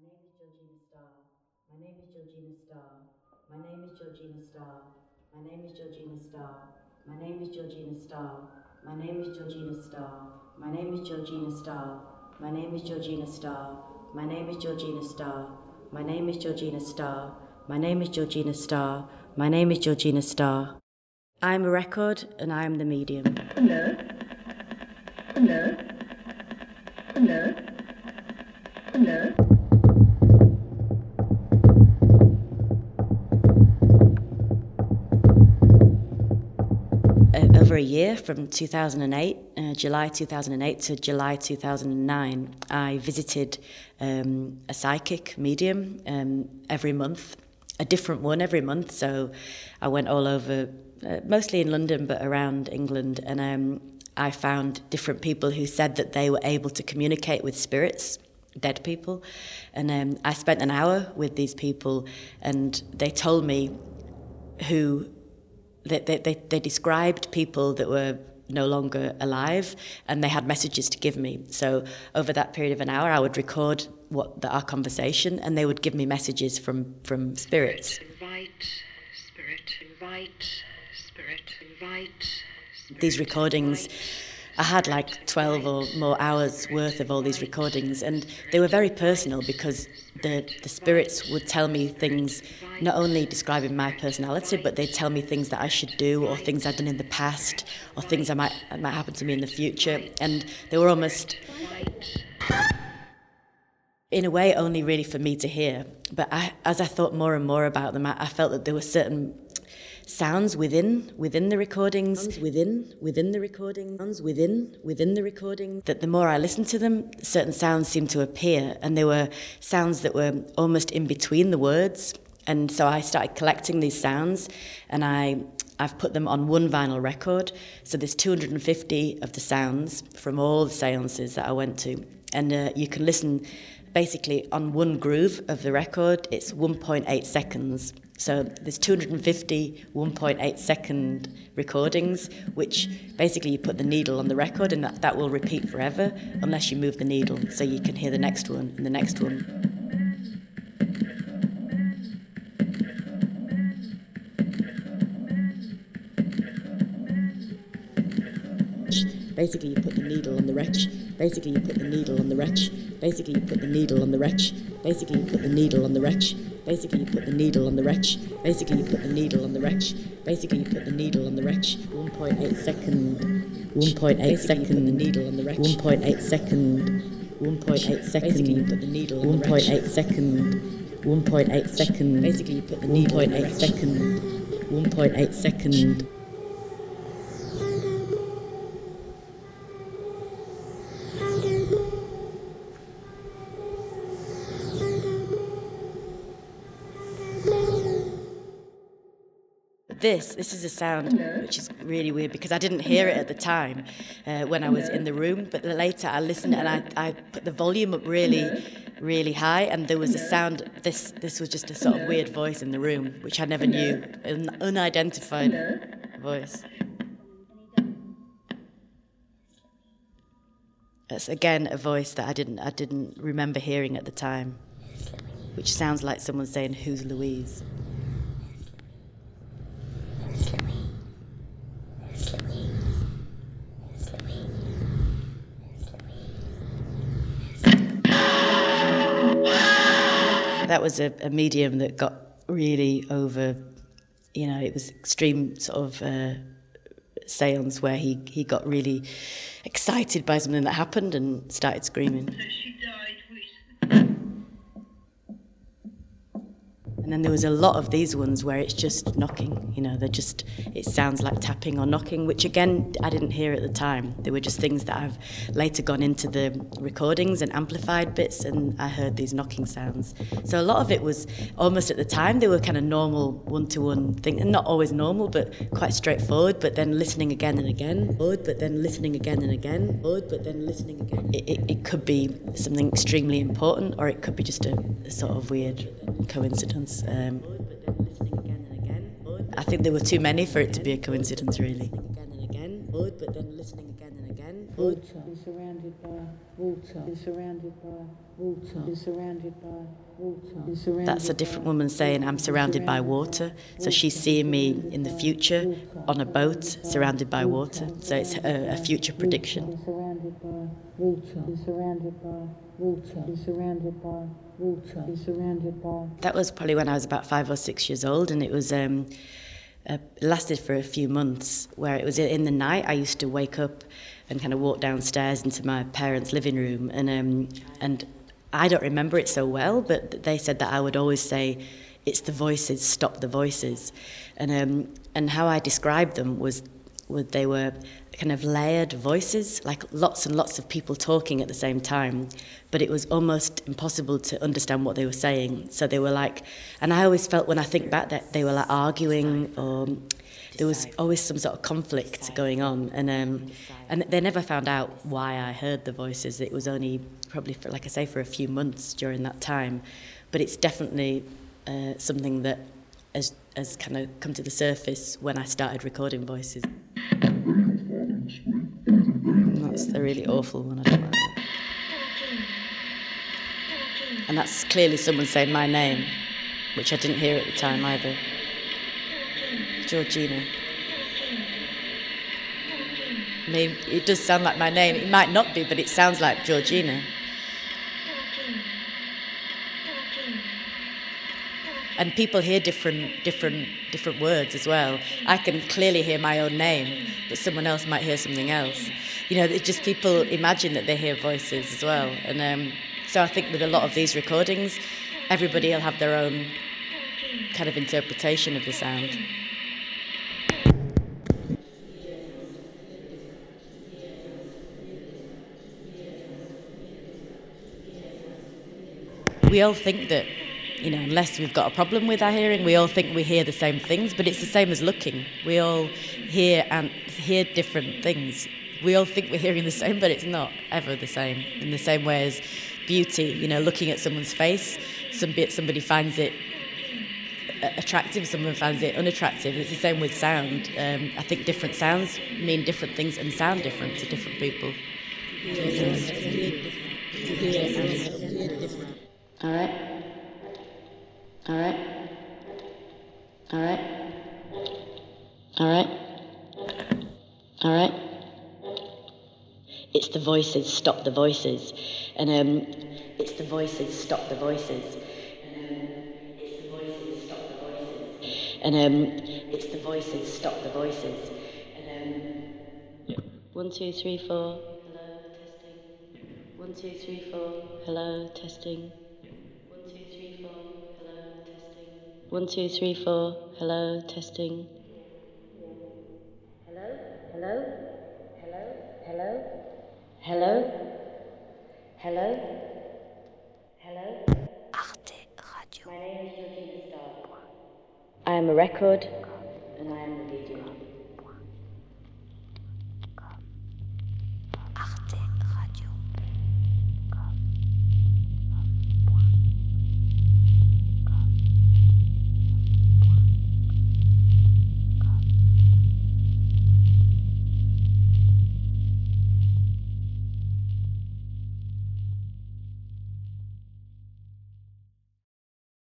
My name is Georgina Starr. My name is Georgina Starr. My name is Georgina Starr. My name is Georgina Starr. My name is Georgina Starr. My name is Georgina Starr. My name is Georgina Starr. My name is Georgina Starr. My name is Georgina Starr. My name is Georgina Starr. My name is Georgina Starr. I am a record and I am the medium. Hello. Hello. Hello. Hello. Over a year from 2008, uh, July 2008 to July 2009, I visited um, a psychic medium um, every month, a different one every month. So I went all over, uh, mostly in London, but around England, and um, I found different people who said that they were able to communicate with spirits dead people. And um, I spent an hour with these people, and they told me who they, they, they, they described people that were no longer alive and they had messages to give me so over that period of an hour i would record what the, our conversation and they would give me messages from from spirits Invite spirit. Invite spirit. Invite. these recordings I had like 12 or more hours worth of all these recordings, and they were very personal because the, the spirits would tell me things not only describing my personality, but they'd tell me things that I should do, or things I'd done in the past, or things that might, that might happen to me in the future. And they were almost, in a way, only really for me to hear. But I, as I thought more and more about them, I, I felt that there were certain sounds within within the recordings within within the recording sounds within within the recording that the more I listened to them certain sounds seemed to appear. And they were sounds that were almost in between the words. And so I started collecting these sounds and I I've put them on one vinyl record. So there's 250 of the sounds from all the seances that I went to. And uh, you can listen basically on one groove of the record. It's 1.8 seconds so there's 250 1.8 second recordings, which basically you put the needle on the record and that, that will repeat forever unless you move the needle. So you can hear the next one and the next one. Basically, you put the needle on the wretch. Basically, you put the needle on the wretch. Basically, you put the needle on the wretch. Basically, you put the needle on the wretch. Basically, you put the needle on the wretch. Basically, you put the needle on the wretch. Basically, you put the needle on the wretch. 1.8 second. 1.8 second. The needle on the wretch. 1.8 second. 1.8 second. Basically, you put the needle on the wretch. 1.8 second. 1.8 second. Basically, you put the needle 1.8 second. 1.8 second. This. This is a sound which is really weird because I didn't hear it at the time uh, when I was in the room but later I listened and I, I put the volume up really really high and there was a sound this this was just a sort of weird voice in the room which I never knew. An unidentified voice. It's again a voice that I didn't I didn't remember hearing at the time which sounds like someone saying who's Louise that was a, a, medium that got really over, you know, it was extreme sort of uh, seance where he, he got really excited by something that happened and started screaming. And then there was a lot of these ones where it's just knocking, you know, they're just, it sounds like tapping or knocking, which again, I didn't hear at the time. They were just things that I've later gone into the recordings and amplified bits, and I heard these knocking sounds. So a lot of it was almost at the time, they were kind of normal one to one thing, and not always normal, but quite straightforward, but then listening again and again, odd, but then listening again and again, odd but then listening again. It, it, it could be something extremely important, or it could be just a, a sort of weird coincidence. Um, I think there were too many for it to be a coincidence, really. But then listening again water. Be surrounded by water. Be surrounded by water. Be surrounded by water. That's a different woman saying, I'm surrounded by water. So she's seeing me in the future on a boat surrounded by water. So it's a, a future prediction. Surrounded by water. Be surrounded by water. Be surrounded by water. Be surrounded by That was probably when I was about five or six years old, and it was um, uh, lasted for a few months. Where it was in the night, I used to wake up and kind of walk downstairs into my parents' living room, and um, and I don't remember it so well, but they said that I would always say, "It's the voices, stop the voices," and um, and how I described them was, was they were kind of layered voices, like lots and lots of people talking at the same time, but it was almost impossible to understand what they were saying. So they were like, and I always felt when I think back that they were like arguing or there was always some sort of conflict going on, and um, and they never found out why I heard the voices. It was only probably, for, like I say, for a few months during that time, but it's definitely uh, something that has has kind of come to the surface when I started recording voices. Really mm-hmm. awful one. I don't like that. And that's clearly someone saying my name, which I didn't hear at the time either. Georgina. I mean, it does sound like my name. It might not be, but it sounds like Georgina. And people hear different, different, different words as well. I can clearly hear my own name, but someone else might hear something else. You know, it's just people imagine that they hear voices as well. And um, so I think with a lot of these recordings, everybody will have their own kind of interpretation of the sound. We all think that, you know, unless we've got a problem with our hearing, we all think we hear the same things, but it's the same as looking. We all hear and hear different things. We all think we're hearing the same, but it's not ever the same. In the same way as beauty, you know, looking at someone's face, some somebody finds it attractive, someone finds it unattractive. It's the same with sound. Um, I think different sounds mean different things and sound different to different people. All right. All right. All right. All right. All right. It's the voices, stop the voices. And um, it's the voices, stop the voices. And um, it's the voices, stop the voices. And um, yeah. one, two, three, four. Hello, testing. One, two, three, four. Hello, testing. One, two, three, four. Hello, testing. Hello, hello, hello, hello, hello, hello, hello. Arte Radio. My name is Georgina Starr. I am a record, and I am